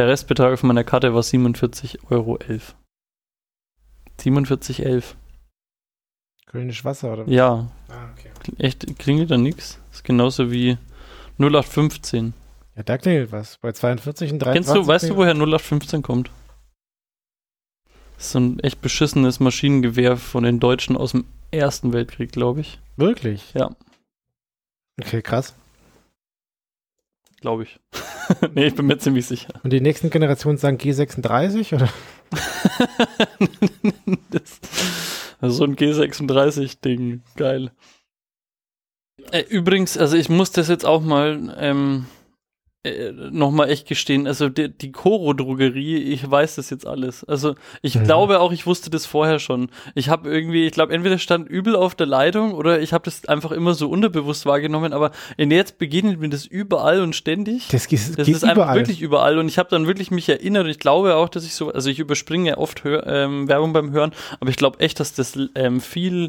Der Restbetrag auf meiner Karte war 47,11 Euro. 47,11. Kölnisch Wasser, oder? Ja. Ah, okay. Echt, klingelt da nichts? Ist genauso wie 0815. Ja, da klingelt was. Bei 42 und 23. Kennst du, weißt du, woher 0815 kommt? Das ist so ein echt beschissenes Maschinengewehr von den Deutschen aus dem Ersten Weltkrieg, glaube ich. Wirklich? Ja. Okay, krass. Glaube ich. nee, ich bin mir ziemlich sicher. Und die nächsten Generationen sagen G36 oder? das, also so ein G36-Ding. Geil. Äh, übrigens, also ich muss das jetzt auch mal ähm, äh, nochmal echt gestehen. Also die, die Koro-Drogerie, ich weiß das jetzt alles. Also ich Mhm. glaube auch, ich wusste das vorher schon. Ich habe irgendwie, ich glaube, entweder stand übel auf der Leitung oder ich habe das einfach immer so unterbewusst wahrgenommen. Aber in jetzt begegnet mir das überall und ständig. Das, geht- Das geht ist einfach überall. wirklich überall und ich habe dann wirklich mich erinnert ich glaube auch, dass ich so, also ich überspringe ja oft hör, ähm, Werbung beim Hören, aber ich glaube echt, dass das ähm, viel,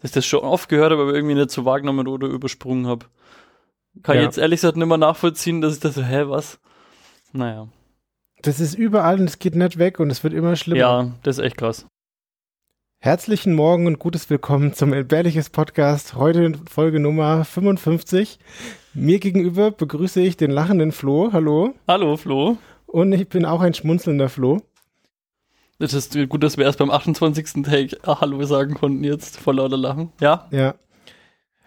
dass ich das schon oft gehört habe, aber irgendwie nicht so wahrgenommen oder übersprungen habe. Kann ich Ja. jetzt ehrlich gesagt nicht mehr nachvollziehen, dass ich das so, hä, was? Naja. Das ist überall und es geht nicht weg und es wird immer schlimmer. Ja, das ist echt krass. Herzlichen Morgen und gutes Willkommen zum Entbehrliches Podcast. Heute in Folge Nummer 55. Mir gegenüber begrüße ich den lachenden Flo. Hallo. Hallo, Flo. Und ich bin auch ein schmunzelnder Flo. Das ist gut, dass wir erst beim 28. Take Hallo sagen konnten jetzt, vor lauter Lachen. Ja? Ja.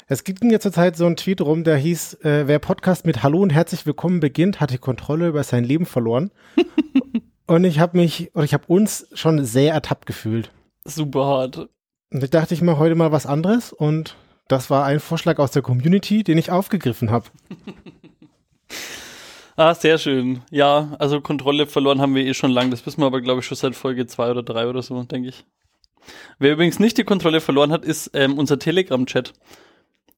Es ging mir zurzeit so ein Tweet rum, der hieß, äh, wer Podcast mit Hallo und herzlich willkommen beginnt, hat die Kontrolle über sein Leben verloren. und ich habe mich, oder ich habe uns schon sehr ertappt gefühlt. Super hart. Und da dachte ich mal heute mal was anderes und das war ein Vorschlag aus der Community, den ich aufgegriffen habe. Ah, sehr schön. Ja, also Kontrolle verloren haben wir eh schon lang. Das wissen wir aber, glaube ich, schon seit Folge zwei oder drei oder so, denke ich. Wer übrigens nicht die Kontrolle verloren hat, ist ähm, unser Telegram-Chat.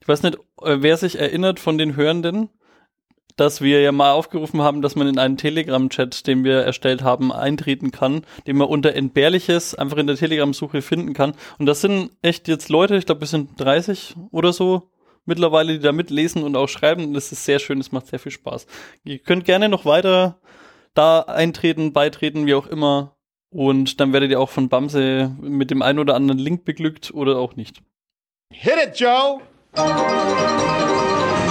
Ich weiß nicht, äh, wer sich erinnert von den Hörenden, dass wir ja mal aufgerufen haben, dass man in einen Telegram-Chat, den wir erstellt haben, eintreten kann, den man unter Entbehrliches einfach in der Telegram-Suche finden kann. Und das sind echt jetzt Leute, ich glaube, wir sind 30 oder so mittlerweile, die da mitlesen und auch schreiben. Und das ist sehr schön, das macht sehr viel Spaß. Ihr könnt gerne noch weiter da eintreten, beitreten, wie auch immer. Und dann werdet ihr auch von Bamse mit dem einen oder anderen Link beglückt oder auch nicht. Hit it, Joe! うん。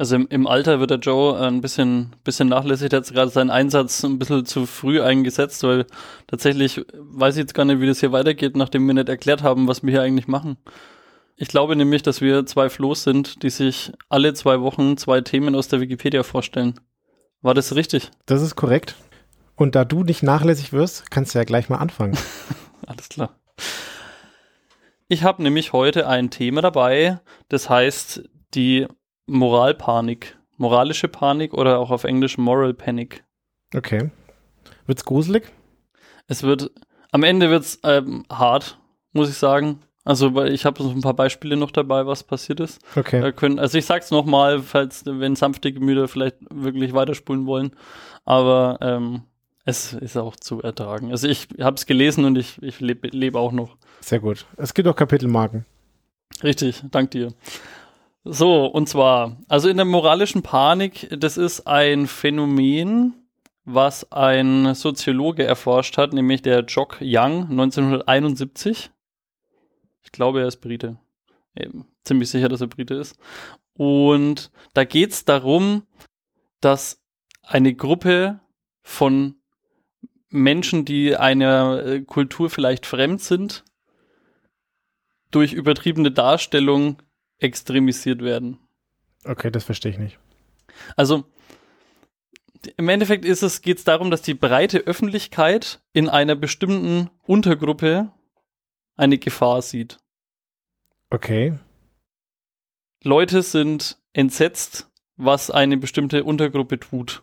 Also im, im Alter wird der Joe äh, ein bisschen, bisschen nachlässig. Der hat gerade seinen Einsatz ein bisschen zu früh eingesetzt, weil tatsächlich weiß ich jetzt gar nicht, wie das hier weitergeht, nachdem wir nicht erklärt haben, was wir hier eigentlich machen. Ich glaube nämlich, dass wir zwei Flo's sind, die sich alle zwei Wochen zwei Themen aus der Wikipedia vorstellen. War das richtig? Das ist korrekt. Und da du nicht nachlässig wirst, kannst du ja gleich mal anfangen. Alles klar. Ich habe nämlich heute ein Thema dabei, das heißt die Moralpanik. Moralische Panik oder auch auf Englisch Moral Panic. Okay. Wird's gruselig? Es wird, am Ende wird's ähm, hart, muss ich sagen. Also, weil ich habe so ein paar Beispiele noch dabei, was passiert ist. Okay. Da können, also ich sag's nochmal, falls, wenn sanfte Gemüter vielleicht wirklich weiterspulen wollen. Aber ähm, es ist auch zu ertragen. Also ich habe es gelesen und ich, ich lebe leb auch noch. Sehr gut. Es gibt auch Kapitelmarken. Richtig, dank dir. So, und zwar, also in der moralischen Panik, das ist ein Phänomen, was ein Soziologe erforscht hat, nämlich der Jock Young 1971. Ich glaube, er ist Brite. Eben, ziemlich sicher, dass er Brite ist. Und da geht es darum, dass eine Gruppe von Menschen, die einer äh, Kultur vielleicht fremd sind, durch übertriebene Darstellung extremisiert werden. Okay, das verstehe ich nicht. Also im Endeffekt ist es, geht es darum, dass die breite Öffentlichkeit in einer bestimmten Untergruppe eine Gefahr sieht. Okay. Leute sind entsetzt, was eine bestimmte Untergruppe tut.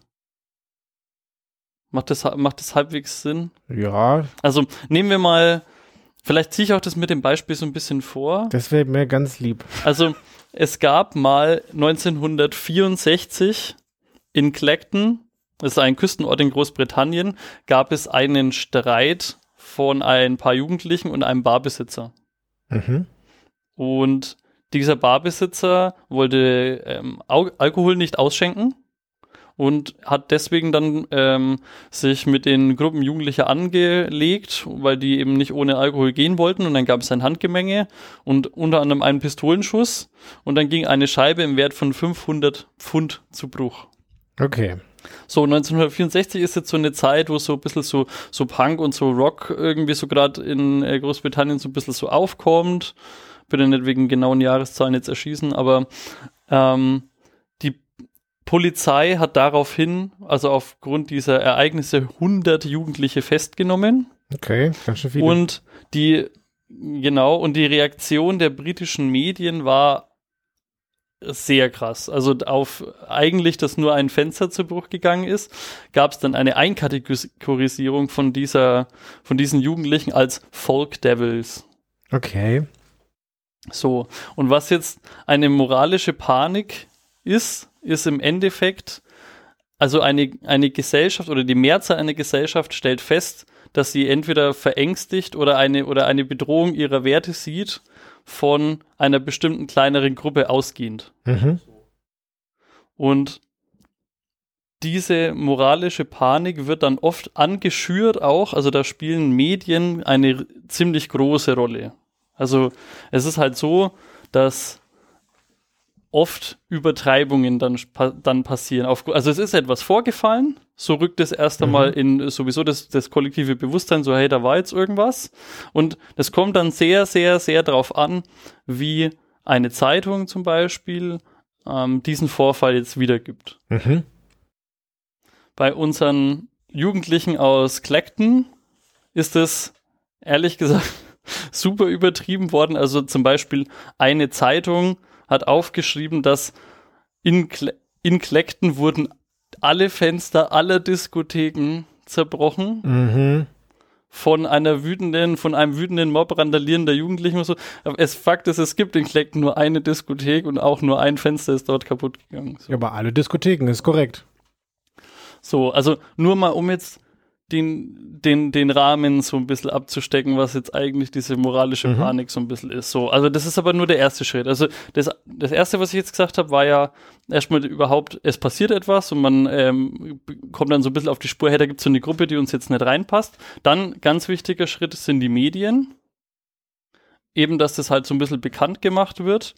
Macht das, macht das halbwegs Sinn? Ja, Also nehmen wir mal vielleicht ziehe ich auch das mit dem Beispiel so ein bisschen vor. Das wäre mir ganz lieb. Also es gab mal 1964 in Clacton, das ist ein Küstenort in Großbritannien, gab es einen Streit von ein paar Jugendlichen und einem Barbesitzer. Mhm. Und dieser Barbesitzer wollte ähm, Al Alkohol nicht ausschenken und hat deswegen dann ähm, sich mit den Gruppen Jugendlicher angelegt, weil die eben nicht ohne Alkohol gehen wollten. Und dann gab es ein Handgemenge und unter anderem einen Pistolenschuss. Und dann ging eine Scheibe im Wert von 500 Pfund zu Bruch. Okay. So, 1964 ist jetzt so eine Zeit, wo so ein bisschen so, so Punk und so Rock irgendwie so gerade in äh, Großbritannien so ein bisschen so aufkommt. Bitte nicht wegen genauen Jahreszahlen jetzt erschießen, aber ähm, Polizei hat daraufhin, also aufgrund dieser Ereignisse, 100 Jugendliche festgenommen. Okay, ganz schön viele. Und die, genau, und die Reaktion der britischen Medien war sehr krass. Also auf eigentlich, dass nur ein Fenster zu Bruch gegangen ist, gab es dann eine Einkategorisierung von dieser, von diesen Jugendlichen als Folk Devils. okay. So, und was jetzt eine moralische Panik ist, ist im Endeffekt, also eine, eine Gesellschaft oder die Mehrzahl einer Gesellschaft stellt fest, dass sie entweder verängstigt oder eine, oder eine Bedrohung ihrer Werte sieht von einer bestimmten kleineren Gruppe ausgehend. Mhm. Und diese moralische Panik wird dann oft angeschürt auch, also da spielen Medien eine ziemlich große Rolle. Also es ist halt so, dass oft Übertreibungen dann, dann passieren. Auf, also es ist etwas vorgefallen, so rückt es erst einmal in sowieso das, das kollektive Bewusstsein, so hey, da war jetzt irgendwas. Und das kommt dann sehr, sehr, sehr darauf an, wie eine Zeitung zum Beispiel ähm, diesen Vorfall jetzt wiedergibt. Mhm. Bei unseren Jugendlichen aus Clacton ist es ehrlich gesagt super übertrieben worden. Also zum Beispiel eine Zeitung hat aufgeschrieben, dass in, Cle in Clacton wurden alle Fenster aller Diskotheken zerbrochen Mhm. von einer wütenden, von einem wütenden Mob randalierender Jugendlichen und so. Aber es Fakt ist, es gibt in Clacton nur eine Diskothek und auch nur ein Fenster ist dort kaputt gegangen. So. Ja, aber alle Diskotheken, ist korrekt. So, also nur mal, um jetzt den, den, den Rahmen so ein bisschen abzustecken, was jetzt eigentlich diese moralische Mhm. Panik so ein bisschen ist. So, also das ist aber nur der erste Schritt. Also das, das erste, was ich jetzt gesagt habe, war ja erstmal überhaupt, es passiert etwas und man ähm, kommt dann so ein bisschen auf die Spur, hey, da gibt es so eine Gruppe, die uns jetzt nicht reinpasst. Dann, ganz wichtiger Schritt sind die Medien. Eben, dass das halt so ein bisschen bekannt gemacht wird.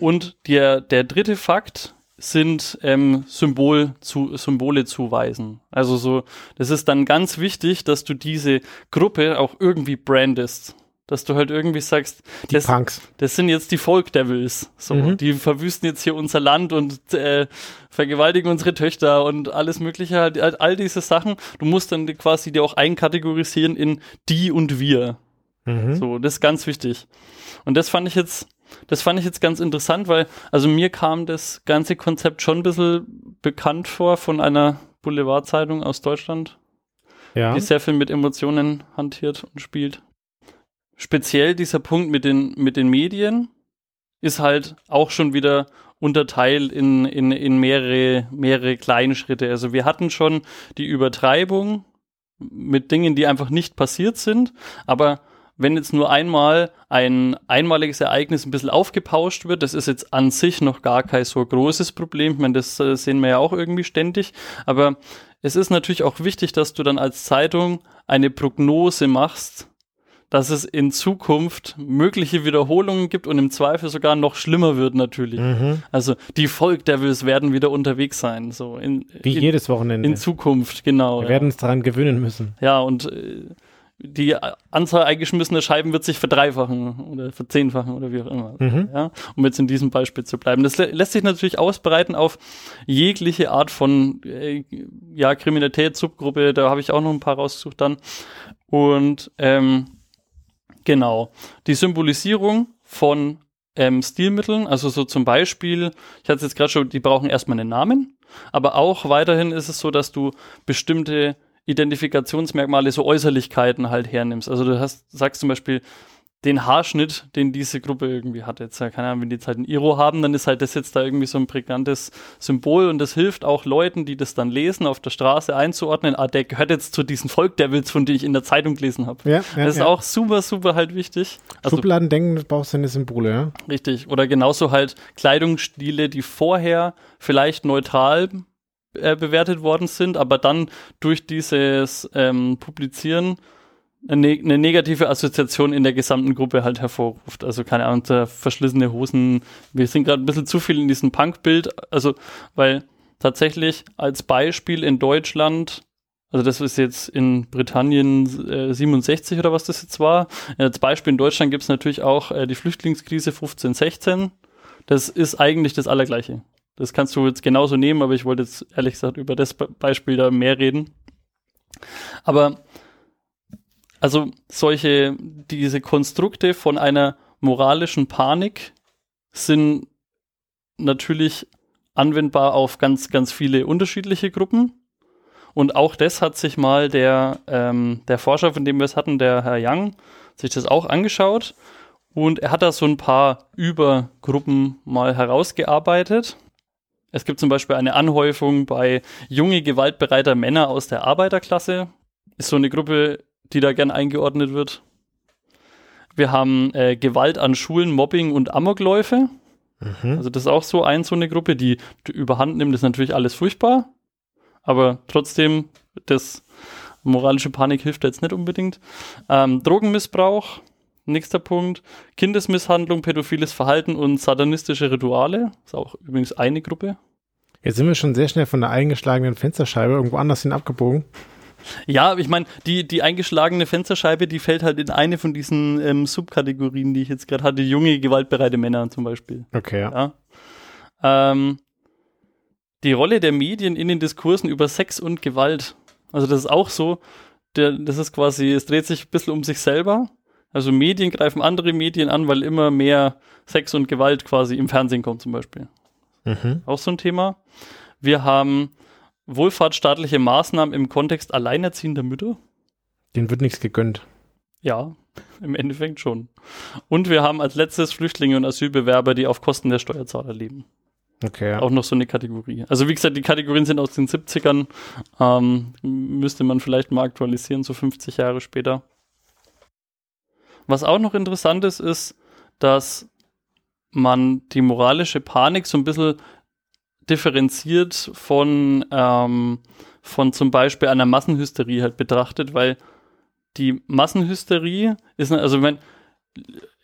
Und der, der dritte Fakt sind ähm, Symbol zu, Symbole zuweisen. Also so, das ist dann ganz wichtig, dass du diese Gruppe auch irgendwie brandest. Dass du halt irgendwie sagst, Die das, Punks. das sind jetzt die Folk Devils. So, Mhm. die verwüsten jetzt hier unser Land und äh, vergewaltigen unsere Töchter und alles Mögliche, halt, halt all diese Sachen. Du musst dann quasi die auch einkategorisieren in die und wir. Mhm. So, das ist ganz wichtig. Und das fand ich jetzt, das fand ich jetzt ganz interessant, weil, also mir kam das ganze Konzept schon ein bisschen bekannt vor von einer Boulevardzeitung aus Deutschland, Ja. die sehr viel mit Emotionen hantiert und spielt. Speziell dieser Punkt mit den, mit den Medien ist halt auch schon wieder unterteilt in, in, in mehrere, mehrere kleine Schritte. Also wir hatten schon die Übertreibung mit Dingen, die einfach nicht passiert sind, aber wenn jetzt nur einmal ein einmaliges Ereignis ein bisschen aufgepauscht wird, das ist jetzt an sich noch gar kein so großes Problem. Ich meine, das äh, sehen wir ja auch irgendwie ständig. Aber es ist natürlich auch wichtig, dass du dann als Zeitung eine Prognose machst, dass es in Zukunft mögliche Wiederholungen gibt und im Zweifel sogar noch schlimmer wird natürlich. Mhm. Also die Folk Devils werden wieder unterwegs sein, so in, Wie in, jedes Wochenende. in Zukunft, genau. Wir ja. werden uns daran gewöhnen müssen. Ja, und äh, die Anzahl eingeschmissener Scheiben wird sich verdreifachen oder verzehnfachen oder wie auch immer. Mhm. Ja, um jetzt in diesem Beispiel zu bleiben. Das lä lässt sich natürlich ausbreiten auf jegliche Art von äh, ja, Kriminalität, Subgruppe, da habe ich auch noch ein paar rausgesucht dann. Und ähm, genau, die Symbolisierung von ähm, Stilmitteln, also so zum Beispiel, ich hatte es jetzt gerade schon, die brauchen erstmal einen Namen, aber auch weiterhin ist es so, dass du bestimmte Identifikationsmerkmale, so Äußerlichkeiten halt hernimmst. Also du hast, sagst zum Beispiel, den Haarschnitt, den diese Gruppe irgendwie hat. Jetzt, keine Ahnung, wenn die jetzt halt ein Iro haben, dann ist halt das jetzt da irgendwie so ein prägnantes Symbol und das hilft auch Leuten, die das dann lesen, auf der Straße einzuordnen, ah, der gehört jetzt zu diesem Volk der Wills, von dem ich in der Zeitung gelesen habe. Ja, ja, das ist ja. auch super, super halt wichtig. Also, Schubladendenken, du brauchst deine Symbole, ja? richtig. Oder genauso halt Kleidungsstile, die vorher vielleicht neutral äh, bewertet worden sind, aber dann durch dieses ähm, Publizieren eine, eine negative Assoziation in der gesamten Gruppe halt hervorruft. Also keine Ahnung, verschlissene Hosen. Wir sind gerade ein bisschen zu viel in diesem Punk-Bild. Also, weil tatsächlich als Beispiel in Deutschland, also das ist jetzt in Britannien äh, 67 oder was das jetzt war. Als Beispiel in Deutschland gibt es natürlich auch äh, die Flüchtlingskrise 15, 16. Das ist eigentlich das Allergleiche. Das kannst du jetzt genauso nehmen, aber ich wollte jetzt ehrlich gesagt über das Be Beispiel da mehr reden. Aber also solche, diese Konstrukte von einer moralischen Panik sind natürlich anwendbar auf ganz, ganz viele unterschiedliche Gruppen. Und auch das hat sich mal der, ähm, der Forscher, von dem wir es hatten, der Herr Young, sich das auch angeschaut. Und er hat da so ein paar Übergruppen mal herausgearbeitet. Es gibt zum Beispiel eine Anhäufung bei junge, gewaltbereiter Männer aus der Arbeiterklasse. Ist so eine Gruppe, die da gern eingeordnet wird. Wir haben äh, Gewalt an Schulen, Mobbing und Amokläufe. Also das ist auch so ein, so eine Gruppe, die, die überhand nimmt, ist natürlich alles furchtbar. Aber trotzdem, das moralische Panik hilft jetzt nicht unbedingt. Ähm, Drogenmissbrauch, nächster Punkt. Kindesmisshandlung, pädophiles Verhalten und satanistische Rituale. Ist auch übrigens eine Gruppe. Jetzt sind wir schon sehr schnell von der eingeschlagenen Fensterscheibe irgendwo anders hin abgebogen. Ja, ich meine, die, die eingeschlagene Fensterscheibe, die fällt halt in eine von diesen ähm, Subkategorien, die ich jetzt gerade hatte. Junge, gewaltbereite Männer zum Beispiel. Okay, ja. Ja. Ähm, die Rolle der Medien in den Diskursen über Sex und Gewalt. Also das ist auch so, der, das ist quasi, es dreht sich ein bisschen um sich selber. Also Medien greifen andere Medien an, weil immer mehr Sex und Gewalt quasi im Fernsehen kommt zum Beispiel. Mhm. Auch so ein Thema. Wir haben wohlfahrtsstaatliche Maßnahmen im Kontext alleinerziehender Mütter. Denen wird nichts gegönnt. Ja, im Endeffekt schon. Und wir haben als letztes Flüchtlinge und Asylbewerber, die auf Kosten der Steuerzahler leben. Okay, ja. Auch noch so eine Kategorie. Also wie gesagt, die Kategorien sind aus den 70ern. Ähm, müsste man vielleicht mal aktualisieren, so 50 Jahre später. Was auch noch interessant ist, ist, dass man die moralische Panik so ein bisschen differenziert von, ähm, von zum Beispiel einer Massenhysterie halt betrachtet, weil die Massenhysterie ist, also wenn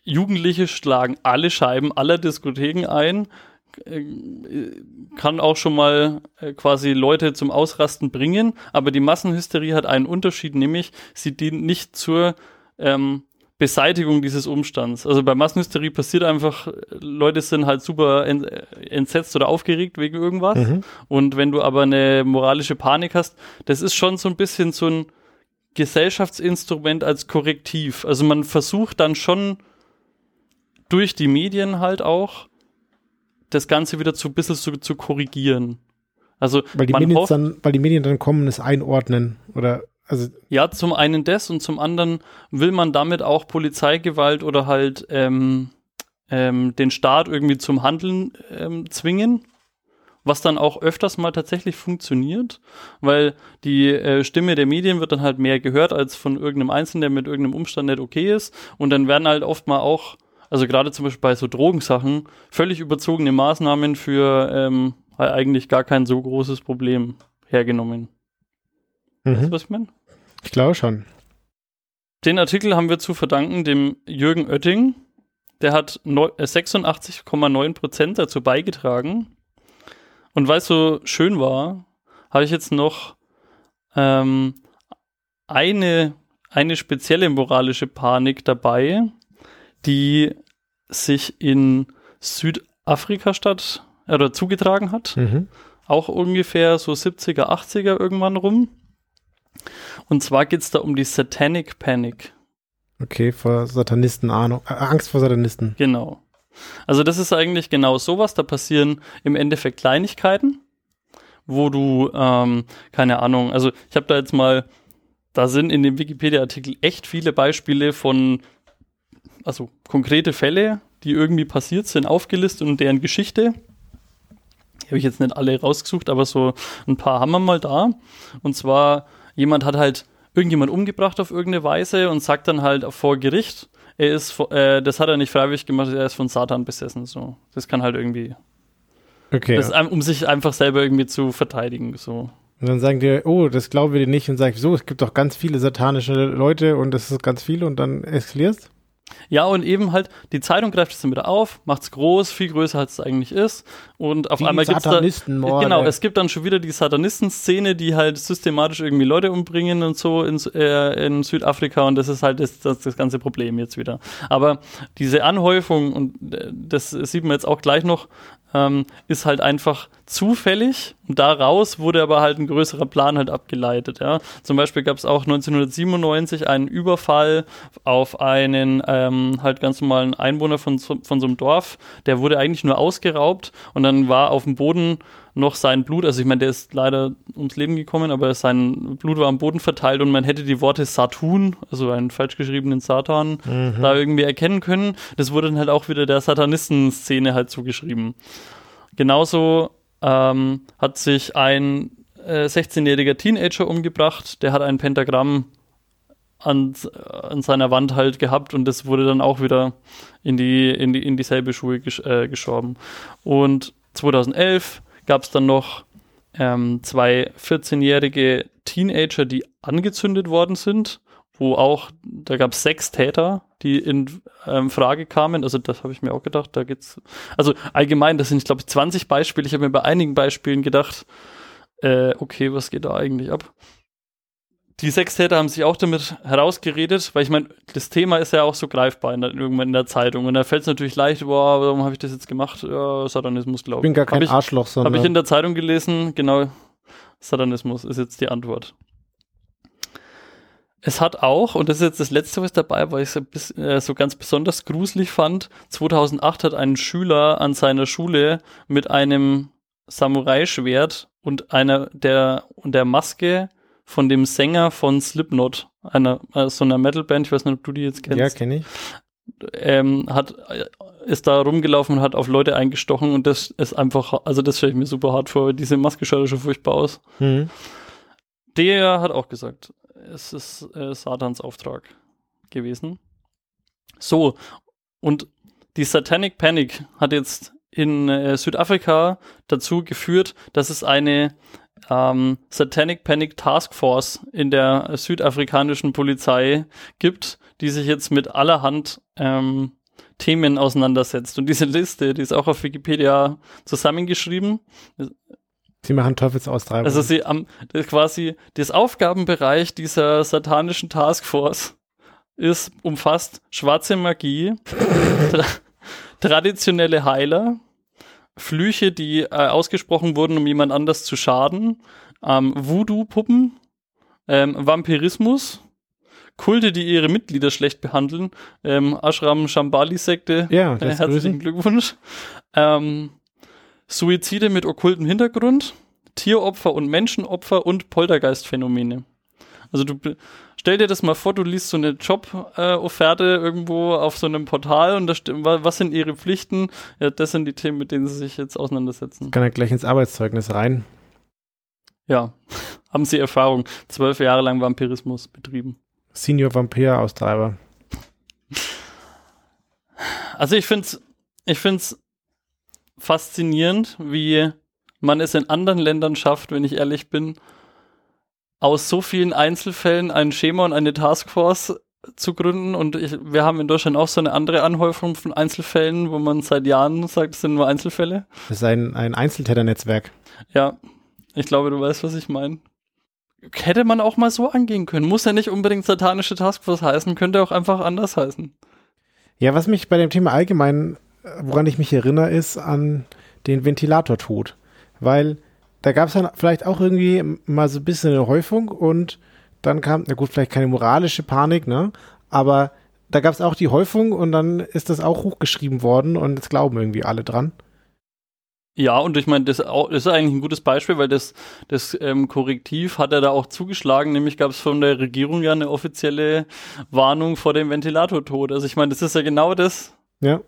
Jugendliche schlagen alle Scheiben aller Diskotheken ein, äh, kann auch schon mal äh, quasi Leute zum Ausrasten bringen, aber die Massenhysterie hat einen Unterschied, nämlich sie dient nicht zur ähm, Beseitigung dieses Umstands. Also bei Massenhysterie passiert einfach, Leute sind halt super en entsetzt oder aufgeregt wegen irgendwas. Mhm. Und wenn du aber eine moralische Panik hast, das ist schon so ein bisschen so ein Gesellschaftsinstrument als Korrektiv. Also man versucht dann schon durch die Medien halt auch das Ganze wieder zu ein bisschen zu, zu korrigieren. Also Weil die, man Medien hofft, dann, weil die Medien dann kommen, es einordnen. Oder, also, ja, zum einen das und zum anderen will man damit auch Polizeigewalt oder halt ähm, ähm, den Staat irgendwie zum Handeln ähm, zwingen, was dann auch öfters mal tatsächlich funktioniert, weil die äh, Stimme der Medien wird dann halt mehr gehört als von irgendeinem Einzelnen, der mit irgendeinem Umstand nicht okay ist und dann werden halt oft mal auch, also gerade zum Beispiel bei so Drogensachen, völlig überzogene Maßnahmen für ähm, eigentlich gar kein so großes Problem hergenommen. Weißt du, mhm. was ich meine? ich glaube schon. Den Artikel haben wir zu verdanken dem Jürgen Oetting. Der hat neu- äh, 86,9 Prozent dazu beigetragen. Und weil es so schön war, habe ich jetzt noch ähm, eine, eine spezielle moralische Panik dabei, die sich in Südafrika statt oder zugetragen hat Mhm. auch ungefähr so 70er, 80er irgendwann rum. Und zwar geht es da um die Satanic Panic. Okay, vor Satanisten Ahnung. Äh, Angst vor Satanisten. Genau. Also das ist eigentlich genau sowas. Da passieren im Endeffekt Kleinigkeiten, wo du, ähm, keine Ahnung, also ich habe da jetzt mal, da sind in dem Wikipedia-Artikel echt viele Beispiele von, also konkrete Fälle, die irgendwie passiert sind, aufgelistet und deren Geschichte. Die habe ich jetzt nicht alle rausgesucht, aber so ein paar haben wir mal da. Und zwar, jemand hat halt irgendjemand umgebracht auf irgendeine Weise und sagt dann halt vor Gericht, er ist, äh, das hat er nicht freiwillig gemacht, er ist von Satan besessen. So, das kann halt irgendwie, Okay. das, um sich einfach selber irgendwie zu verteidigen. So, Und dann sagen die, oh, das glauben wir dir nicht und sagen, so, es gibt doch ganz viele satanische Leute und das ist ganz viel und dann eskalierst. Ja, und eben halt, die Zeitung greift es dann wieder auf, macht's groß, viel größer als es eigentlich ist. Und auf Die einmal da. Satanistenmorde. Genau, es gibt dann schon wieder die Satanisten-Szene, die halt systematisch irgendwie Leute umbringen und so in, äh, in Südafrika und das ist halt das, das, das ganze Problem jetzt wieder. Aber diese Anhäufung, und äh, das sieht man jetzt auch gleich noch, ähm, ist halt einfach zufällig und daraus wurde aber halt ein größerer Plan halt abgeleitet. Ja. Zum Beispiel gab es auch 1997 einen Überfall auf einen ähm, halt ganz normalen Einwohner von, von so einem Dorf. Der wurde eigentlich nur ausgeraubt und dann war auf dem Boden noch sein Blut, also ich meine, der ist leider ums Leben gekommen, aber sein Blut war am Boden verteilt und man hätte die Worte Satun, also einen falsch geschriebenen Satan, da irgendwie erkennen können. Das wurde dann halt auch wieder der Satanisten-Szene halt zugeschrieben. Genauso ähm, hat sich ein äh, 16-jähriger Teenager umgebracht, der hat ein Pentagramm an, an seiner Wand halt gehabt und das wurde dann auch wieder in, die, in, die, in dieselbe Schuhe gesch äh, geschoben. Und 2011 gab es dann noch ähm, zwei 14-jährige Teenager, die angezündet worden sind, wo auch, da gab es sechs Täter, die in ähm, Frage kamen. Also das habe ich mir auch gedacht, da geht's. Also allgemein, das sind, ich glaube, 20 Beispiele. Ich habe mir bei einigen Beispielen gedacht, äh, okay, was geht da eigentlich ab? Die sechs Täter haben sich auch damit herausgeredet, weil ich meine, das Thema ist ja auch so greifbar in der, irgendwann in der Zeitung. Und da fällt es natürlich leicht, boah, warum habe ich das jetzt gemacht? Ja, Satanismus, Ich glaube bin ich. gar kein Hab ich, Arschloch, sondern habe ich in der Zeitung gelesen, genau, Satanismus ist jetzt die Antwort. Es hat auch, und das ist jetzt das Letzte, was dabei war, ich so, bis, äh, so ganz besonders gruselig fand, 2008 hat ein Schüler an seiner Schule mit einem Samurai-Schwert und einer der, und der Maske von dem Sänger von Slipknot, einer, äh, so einer Metalband, ich weiß nicht, ob du die jetzt kennst ja, kenne ich. ähm, hat, äh, ist da rumgelaufen und hat auf Leute eingestochen und das ist einfach, also das stelle ich mir super hart vor. Diese Maske schaut ja schon furchtbar aus. Mhm. Der hat auch gesagt, es ist äh, Satans Auftrag gewesen. So, und die Satanic Panic hat jetzt in äh, Südafrika dazu geführt, dass es eine ähm, Satanic Panic Task Force in der südafrikanischen Polizei gibt, die sich jetzt mit allerhand ähm, Themen auseinandersetzt. Und diese Liste, die ist auch auf Wikipedia zusammengeschrieben. Sie machen Teufelsaustreibung. Also sie am das quasi das Aufgabenbereich dieser satanischen Taskforce ist umfasst schwarze Magie, tra traditionelle Heiler, Flüche, die äh, ausgesprochen wurden, um jemand anders zu schaden, ähm, Voodoo-Puppen, ähm, Vampirismus, Kulte, die ihre Mitglieder schlecht behandeln, ähm, Ashram Shambhali-Sekte, ja, äh, herzlichen Glückwunsch. Ähm, Suizide mit okkultem Hintergrund, Tieropfer und Menschenopfer und Poltergeistphänomene. Also du stell dir das mal vor, du liest so eine Job-Offerte irgendwo auf so einem Portal und da was sind ihre Pflichten? Ja, das sind die Themen, mit denen sie sich jetzt auseinandersetzen. kann er gleich ins Arbeitszeugnis rein. Ja, haben sie Erfahrung. Zwölf Jahre lang Vampirismus betrieben. Senior Vampir-Austreiber. Also ich finde es ich find's faszinierend, wie man es in anderen Ländern schafft, wenn ich ehrlich bin, aus so vielen Einzelfällen ein Schema und eine Taskforce zu gründen. Und ich, wir haben in Deutschland auch so eine andere Anhäufung von Einzelfällen, wo man seit Jahren sagt, es sind nur Einzelfälle. Das ist ein, ein Einzeltäternetzwerk. Ja, ich glaube, du weißt, was ich meine. Hätte man auch mal so angehen können. Muss ja nicht unbedingt satanische Taskforce heißen, könnte auch einfach anders heißen. Ja, was mich bei dem Thema allgemein, woran ich mich erinnere, ist an den Ventilatortod. Weil da gab es dann vielleicht auch irgendwie mal so ein bisschen eine Häufung und dann kam, na gut, vielleicht keine moralische Panik, ne? Aber da gab es auch die Häufung und dann ist das auch hochgeschrieben worden und jetzt glauben irgendwie alle dran. Ja, und ich meine, das, ist eigentlich ein gutes Beispiel, weil das, das ähm, Korrektiv hat er da auch zugeschlagen, nämlich gab es von der Regierung ja eine offizielle Warnung vor dem Ventilatortod. Also ich meine, das ist ja genau das Ja.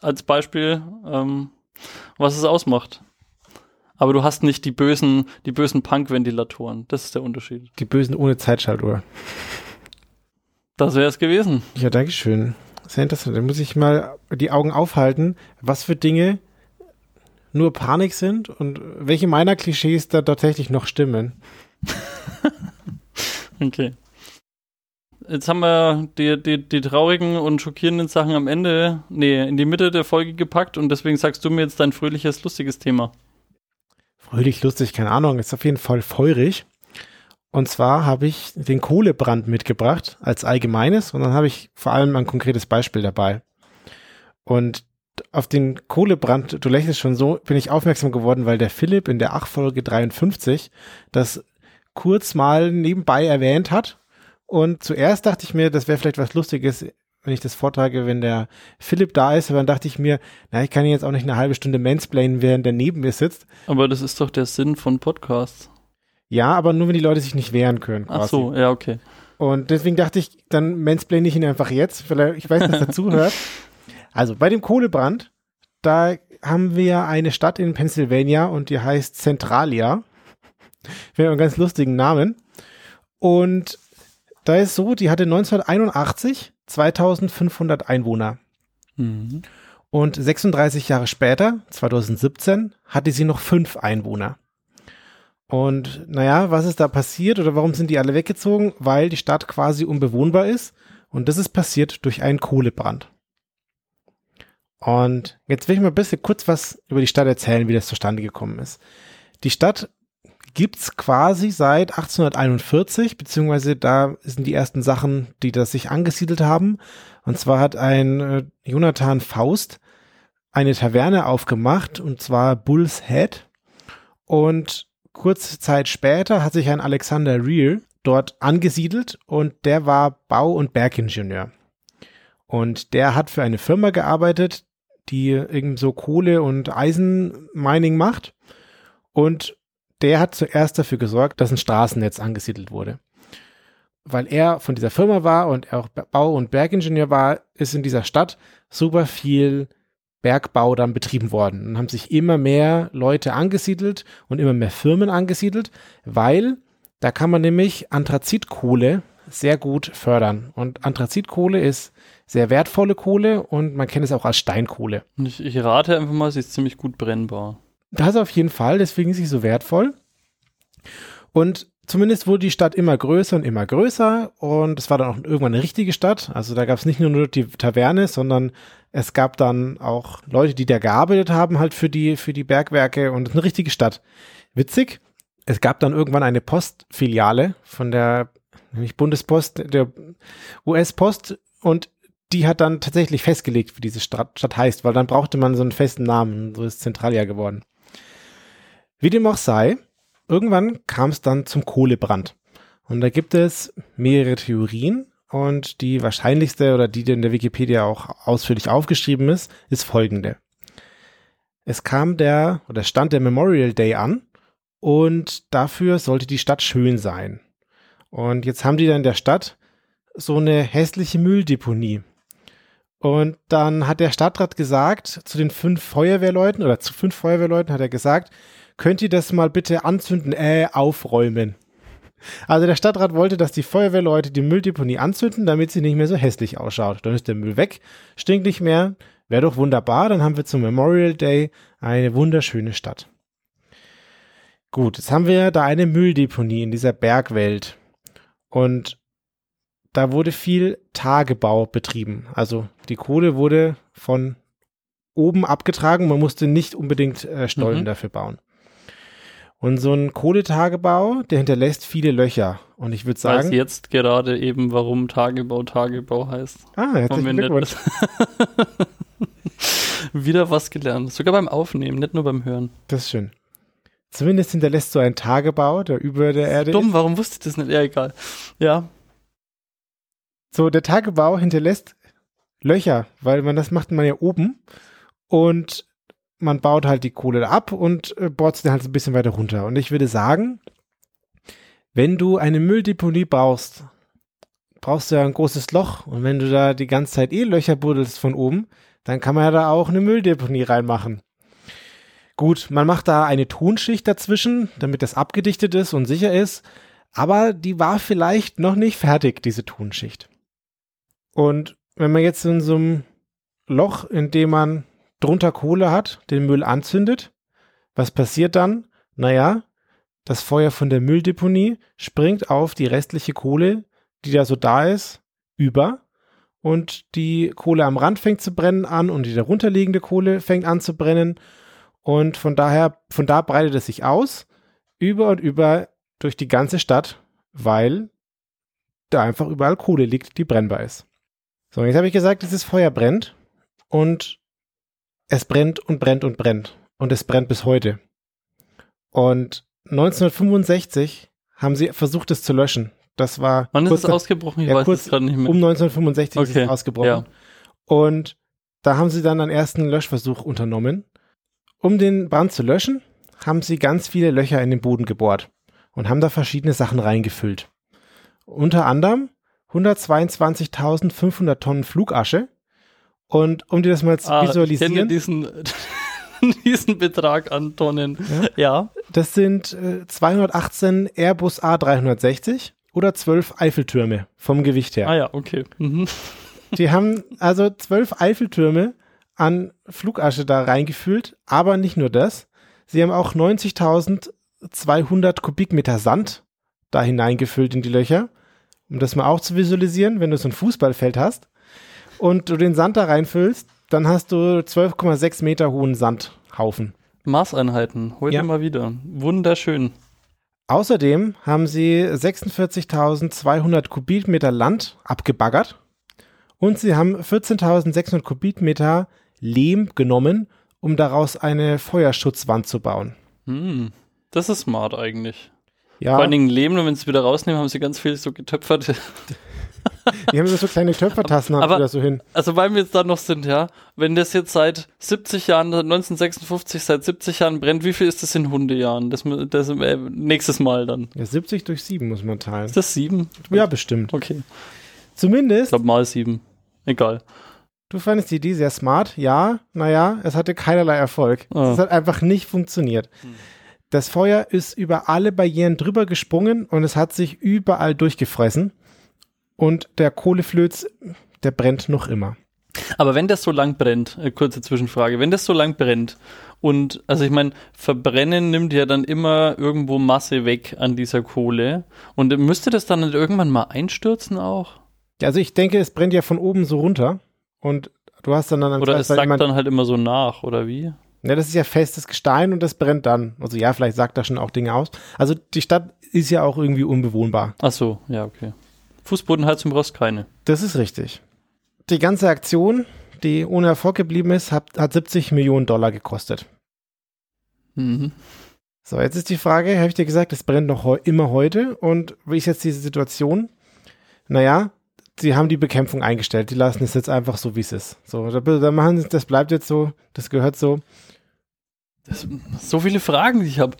als Beispiel, ähm, was es ausmacht. Aber du hast nicht die bösen, die bösen Punk-Ventilatoren. Das ist der Unterschied. Die Bösen ohne Zeitschaltuhr. Das wäre es gewesen. Ja, danke schön. Sehr interessant. Dann muss ich mal die Augen aufhalten, was für Dinge nur Panik sind und welche meiner Klischees da tatsächlich noch stimmen. Okay. Jetzt haben wir die, die, die traurigen und schockierenden Sachen am Ende, nee, in die Mitte der Folge gepackt und deswegen sagst du mir jetzt dein fröhliches, lustiges Thema. Fröhlich, lustig, keine Ahnung, ist auf jeden Fall feurig. Und zwar habe ich den Kohlebrand mitgebracht als allgemeines und dann habe ich vor allem ein konkretes Beispiel dabei. Und auf den Kohlebrand, du lächelst schon so, bin ich aufmerksam geworden, weil der Philipp in der Achfolge 53 das kurz mal nebenbei erwähnt hat. Und zuerst dachte ich mir, das wäre vielleicht was Lustiges, wenn ich das vortrage, wenn der Philipp da ist. Aber dann dachte ich mir, na, ich kann ihn jetzt auch nicht eine halbe Stunde mansplainen, während der neben mir sitzt. Aber das ist doch der Sinn von Podcasts. Ja, aber nur wenn die Leute sich nicht wehren können. Quasi. Ach so, ja, okay. Und deswegen dachte ich, dann mansplaine ich ihn einfach jetzt, weil ich weiß, dass er zuhört. Also bei dem Kohlebrand, da haben wir eine Stadt in Pennsylvania und die heißt Centralia. Wäre einen ganz lustigen Namen. Und da ist so, die hatte 1981 2500 Einwohner. Mhm. Und 36 Jahre später, 2017, hatte sie noch fünf Einwohner. Und naja, was ist da passiert oder warum sind die alle weggezogen? Weil die Stadt quasi unbewohnbar ist. Und das ist passiert durch einen Kohlebrand. Und jetzt will ich mal ein bisschen kurz was über die Stadt erzählen, wie das zustande gekommen ist. Die Stadt gibt's quasi seit 1841, beziehungsweise da sind die ersten Sachen, die da sich angesiedelt haben. Und zwar hat ein äh, Jonathan Faust eine Taverne aufgemacht, und zwar Bull's Head. Und kurze Zeit später hat sich ein Alexander Rear dort angesiedelt und der war Bau- und Bergingenieur. Und der hat für eine Firma gearbeitet, die irgend so Kohle- und Eisenmining macht. Und der hat zuerst dafür gesorgt, dass ein Straßennetz angesiedelt wurde. Weil er von dieser Firma war und auch Bau- und Bergingenieur war, ist in dieser Stadt super viel Bergbau dann betrieben worden. Und haben sich immer mehr Leute angesiedelt und immer mehr Firmen angesiedelt, weil da kann man nämlich Anthrazitkohle sehr gut fördern. Und Anthrazitkohle ist sehr wertvolle Kohle und man kennt es auch als Steinkohle. Ich, ich rate einfach mal, sie ist ziemlich gut brennbar. Das auf jeden Fall, deswegen ist sie so wertvoll. Und zumindest wurde die Stadt immer größer und immer größer und es war dann auch irgendwann eine richtige Stadt. Also da gab es nicht nur die Taverne, sondern es gab dann auch Leute, die da gearbeitet haben, halt für die, für die Bergwerke und eine richtige Stadt. Witzig, es gab dann irgendwann eine Postfiliale von der, nämlich Bundespost, der US-Post und die hat dann tatsächlich festgelegt, wie diese Stadt, Stadt heißt, weil dann brauchte man so einen festen Namen. So ist Zentralia geworden. Wie dem auch sei, irgendwann kam es dann zum Kohlebrand. Und da gibt es mehrere Theorien. Und die wahrscheinlichste oder die, die in der Wikipedia auch ausführlich aufgeschrieben ist, ist folgende. Es kam der oder stand der Memorial Day an und dafür sollte die Stadt schön sein. Und jetzt haben die dann in der Stadt so eine hässliche Mülldeponie. Und dann hat der Stadtrat gesagt zu den fünf Feuerwehrleuten oder zu fünf Feuerwehrleuten hat er gesagt, könnt ihr das mal bitte anzünden, äh, aufräumen. Also der Stadtrat wollte, dass die Feuerwehrleute die Mülldeponie anzünden, damit sie nicht mehr so hässlich ausschaut. Dann ist der Müll weg, stinkt nicht mehr, wäre doch wunderbar, dann haben wir zum Memorial Day eine wunderschöne Stadt. Gut, jetzt haben wir da eine Mülldeponie in dieser Bergwelt. Und da wurde viel Tagebau betrieben. Also die Kohle wurde von oben abgetragen, man musste nicht unbedingt äh, Stollen Mhm. dafür bauen. Und so ein Kohletagebau, der hinterlässt viele Löcher. Und ich würde Weiß sagen, jetzt gerade eben, warum Tagebau Tagebau heißt. ah, herzlichen Haben wir Glückwunsch. Wieder was gelernt. Sogar beim Aufnehmen, nicht nur beim Hören. Das ist schön. Zumindest hinterlässt so ein Tagebau, der über der Erde Dumm, ist. warum wusste ich das nicht? Ja, egal. Ja, So, der Tagebau hinterlässt Löcher, weil man das macht man ja oben. Und man baut halt die Kohle ab und äh, bohrt sie dann halt ein bisschen weiter runter. Und ich würde sagen, wenn du eine Mülldeponie brauchst, brauchst du ja ein großes Loch. Und wenn du da die ganze Zeit eh Löcher buddelst von oben, dann kann man ja da auch eine Mülldeponie reinmachen. Gut, man macht da eine Tonschicht dazwischen, damit das abgedichtet ist und sicher ist. Aber die war vielleicht noch nicht fertig, diese Tonschicht. Und wenn man jetzt in so einem Loch, in dem man drunter Kohle hat, den Müll anzündet, was passiert dann? Naja, das Feuer von der Mülldeponie springt auf die restliche Kohle, die da so da ist, über und die Kohle am Rand fängt zu brennen an und die darunterliegende Kohle fängt an zu brennen und von daher, von da breitet es sich aus, über und über durch die ganze Stadt, weil da einfach überall Kohle liegt, die brennbar ist. So, jetzt habe ich gesagt, dieses Feuer brennt und es brennt und brennt und brennt und es brennt bis heute. Und 1965 haben sie versucht, es zu löschen. Das war. Wann ist es ausgebrochen? Ich ja, weiß kurz es gerade nicht mehr. Um 1965 ist Okay, es ausgebrochen. ja. Und da haben sie dann einen ersten Löschversuch unternommen. Um den Brand zu löschen, haben sie ganz viele Löcher in den Boden gebohrt und haben da verschiedene Sachen reingefüllt. Unter anderem 122.500 Tonnen Flugasche. Und um dir das mal zu ah, ich kenne visualisieren, diesen, diesen Betrag an Tonnen. Ja. das sind äh, 218 Airbus A360 oder 12 Eiffeltürme vom Gewicht her. Ah ja, okay. Mhm. Die haben also zwölf Eiffeltürme an Flugasche da reingefüllt, aber nicht nur das. Sie haben auch 90.200 Kubikmeter Sand da hineingefüllt in die Löcher, um das mal auch zu visualisieren, wenn du so ein Fußballfeld hast und du den Sand da reinfüllst, dann hast du 12,6 Meter hohen Sandhaufen. Maßeinheiten, heute Ja. mal wieder. Wunderschön. Außerdem haben sie 46.200 Kubikmeter Land abgebaggert und sie haben 14.600 Kubikmeter Lehm genommen, um daraus eine Feuerschutzwand zu bauen. Hm. Das ist smart eigentlich. Ja, Vor allen Dingen und wenn sie es wieder rausnehmen, haben sie ganz viel so getöpfert. die haben so kleine Töpfertassen haben Aber- sie da so hin. Also weil wir jetzt da noch sind, ja, wenn das jetzt seit 70 Jahren, 1956 seit 70 Jahren brennt, wie viel ist das in Hundejahren? Das, das äh, nächstes Mal dann. Ja, 70 durch 7 muss man teilen. Ist das sieben? Ja, bestimmt. Okay. Ich Zumindest, glaube mal sieben. Egal. du fandest die Idee sehr smart. Ja, naja, es hatte keinerlei Erfolg. Ah. Es hat einfach nicht funktioniert. Das Feuer ist über alle Barrieren drüber gesprungen und es hat sich überall durchgefressen. Und der Kohleflöz, der brennt noch immer. Aber wenn das so lang brennt, äh, kurze Zwischenfrage, wenn das so lang brennt und, also ich meine, Verbrennen nimmt ja dann immer irgendwo Masse weg an dieser Kohle und müsste das dann irgendwann mal einstürzen auch? Ja, Also ich denke, es brennt ja von oben so runter und du hast dann dann Oder es immer- dann halt immer so nach, oder wie? Ja, das ist ja festes Gestein und das brennt dann. Also ja, vielleicht sagt da schon auch Dinge aus. Also die Stadt ist ja auch irgendwie unbewohnbar. Ach so, ja, okay. Fußbodenheizung brauchst keine. Das ist richtig. Die ganze Aktion, die ohne Erfolg geblieben ist, hat, hat 70 Millionen Dollar gekostet. Mhm. So, jetzt ist die Frage, habe ich dir gesagt, es brennt noch heu immer heute und wie ist jetzt diese Situation? Naja, sie haben die Bekämpfung eingestellt, die lassen es jetzt einfach so, wie es ist. So, da, da machen sie, das bleibt jetzt so, das gehört so. Das, so viele Fragen, die ich habe.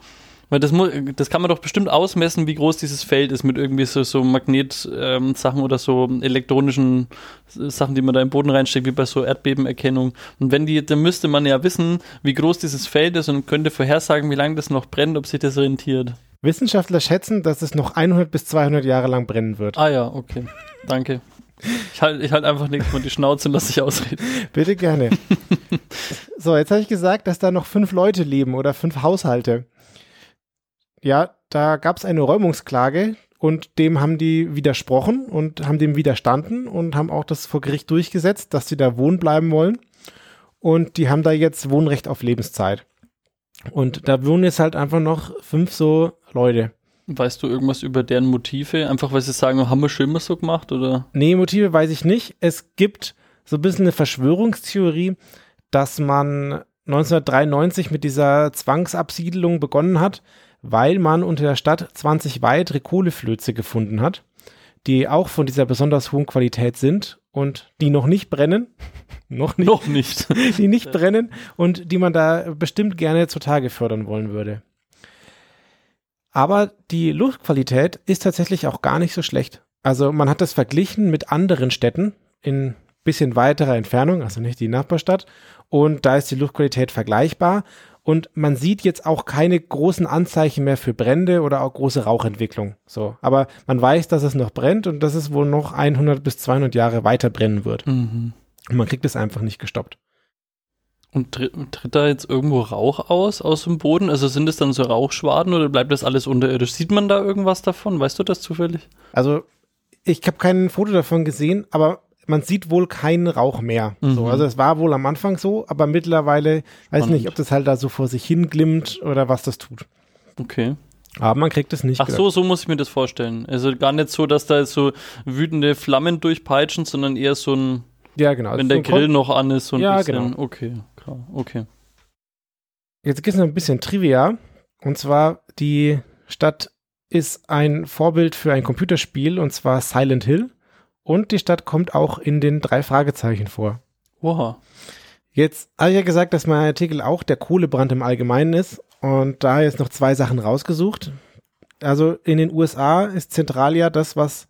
Weil das, das kann man doch bestimmt ausmessen, wie groß dieses Feld ist mit irgendwie so, so Magnet-Sachen oder so elektronischen Sachen, die man da im Boden reinsteckt, wie bei so Erdbebenerkennung. Und wenn die, dann müsste man ja wissen, wie groß dieses Feld ist und könnte vorhersagen, wie lange das noch brennt, ob sich das rentiert. Wissenschaftler schätzen, dass es noch 100 bis 200 Jahre lang brennen wird. Ah ja, okay. Danke. Ich halte ich halt einfach nichts mal die Schnauze und lass dich ausreden. Bitte gerne. so, jetzt habe ich gesagt, dass da noch fünf Leute leben oder fünf Haushalte. Ja, da gab es eine Räumungsklage und dem haben die widersprochen und haben dem widerstanden und haben auch das vor Gericht durchgesetzt, dass sie da wohnen bleiben wollen. Und die haben da jetzt Wohnrecht auf Lebenszeit. Und da wohnen jetzt halt einfach noch fünf so Leute. Weißt du irgendwas über deren Motive? Einfach weil sie sagen, haben wir schon immer so gemacht oder? Nee, Motive weiß ich nicht. Es gibt so ein bisschen eine Verschwörungstheorie, dass man 1993 mit dieser Zwangsabsiedlung begonnen hat, weil man unter der Stadt 20 weitere Kohleflöze gefunden hat, die auch von dieser besonders hohen Qualität sind und die noch nicht brennen. noch nicht. Noch nicht. die nicht brennen und die man da bestimmt gerne zutage fördern wollen würde. Aber die Luftqualität ist tatsächlich auch gar nicht so schlecht. Also man hat das verglichen mit anderen Städten in bisschen weiterer Entfernung, also nicht die Nachbarstadt. Und da ist die Luftqualität vergleichbar. Und man sieht jetzt auch keine großen Anzeichen mehr für Brände oder auch große Rauchentwicklung. So. Aber man weiß, dass es noch brennt und dass es wohl noch 100 bis 200 Jahre weiter brennen wird. Mhm. Und man kriegt es einfach nicht gestoppt. Und tritt, tritt da jetzt irgendwo Rauch aus, aus dem Boden? Also sind es dann so Rauchschwaden oder bleibt das alles unterirdisch? Sieht man da irgendwas davon? Weißt du das zufällig? Also ich habe kein Foto davon gesehen, aber man sieht wohl keinen Rauch mehr. Mhm. So, also es war wohl am Anfang so, aber mittlerweile weiß Spannend. nicht, ob das halt da so vor sich hin glimmt oder was das tut. Okay. Aber man kriegt es nicht. Ach so, so muss ich mir das vorstellen. Also gar nicht so, dass da jetzt so wütende Flammen durchpeitschen, sondern eher so ein, Ja, genau. wenn So der ein Grill noch an ist, so ein Ja, bisschen. genau. Okay, klar. Okay. Jetzt gibt es noch ein bisschen Trivia. Und zwar, die Stadt ist ein Vorbild für ein Computerspiel, und zwar Silent Hill. Und die Stadt kommt auch in den drei Fragezeichen vor. Wow. Jetzt habe ich ja gesagt, dass mein Artikel auch der Kohlebrand im Allgemeinen ist. Und da jetzt noch zwei Sachen rausgesucht. Also in den USA ist Zentralia das, was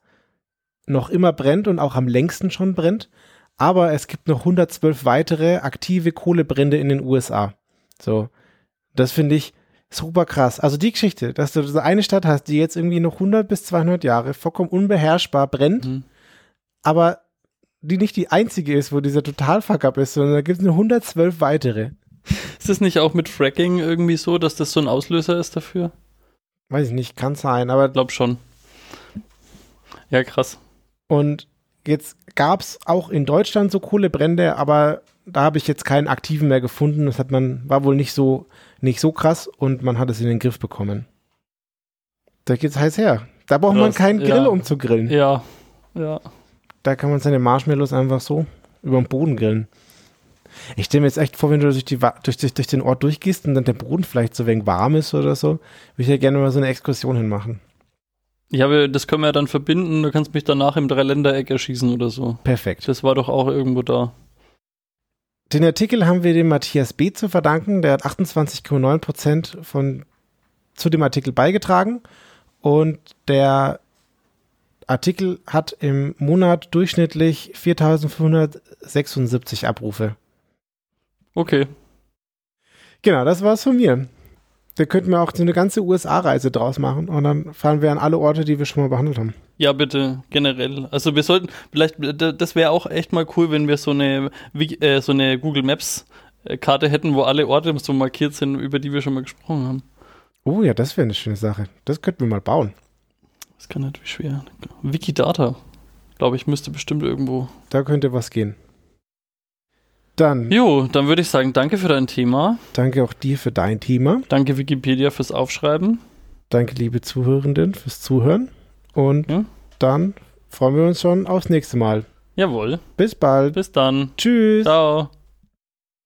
noch immer brennt und auch am längsten schon brennt. Aber es gibt noch 112 weitere aktive Kohlebrände in den USA. So, das finde ich super krass. Also die Geschichte, dass du so eine Stadt hast, die jetzt irgendwie noch 100 bis 200 Jahre vollkommen unbeherrschbar brennt, Mhm. Aber die nicht die einzige ist, wo dieser Totalfuck-up ist, sondern da gibt es nur 112 weitere. Ist es nicht auch mit Fracking irgendwie so, dass das so ein Auslöser ist dafür? Weiß ich nicht, kann sein, aber Ich glaube schon. Ja, krass. und jetzt gab es auch in Deutschland so Kohlebrände, aber da habe ich jetzt keinen aktiven mehr gefunden. Das hat man, war wohl nicht so, nicht so krass und man hat es in den Griff bekommen. Da geht's heiß her. Da braucht man Krass, keinen Grill, ja. um zu grillen. Ja. Ja. Da kann man seine Marshmallows einfach so über den Boden grillen. Ich stelle mir jetzt echt vor, wenn du durch, die, durch, durch, durch den Ort durchgehst und dann der Boden vielleicht so wenig warm ist oder so, würde ich ja gerne mal so eine Exkursion hinmachen. Ich habe, das können wir ja dann verbinden. Du kannst mich danach im Dreiländereck erschießen oder so. Perfekt. Das war doch auch irgendwo da. Den Artikel haben wir dem Matthias B. zu verdanken. Der hat 28,9 Prozent von zu dem Artikel beigetragen. Und der Artikel hat im Monat durchschnittlich 4.576 Abrufe. Okay. Genau, das war's von mir. Da könnten wir auch so eine ganze USA-Reise draus machen und dann fahren wir an alle Orte, die wir schon mal behandelt haben. Ja, bitte, generell. Also wir sollten, vielleicht, das wäre auch echt mal cool, wenn wir so eine, äh, so eine Google Maps äh, Karte hätten, wo alle Orte so markiert sind, über die wir schon mal gesprochen haben. Oh ja, das wäre eine schöne Sache. Das könnten wir mal bauen. Das kann natürlich schwer. Wikidata, glaube ich, müsste bestimmt irgendwo. Da könnte was gehen. Dann Jo, dann würde ich sagen, danke für dein Thema. danke auch dir für dein Thema. Danke Wikipedia fürs Aufschreiben. Danke, liebe Zuhörenden, fürs Zuhören. Und Ja. dann freuen wir uns schon aufs nächste Mal. Jawohl. Bis bald. Bis dann. Tschüss. Ciao.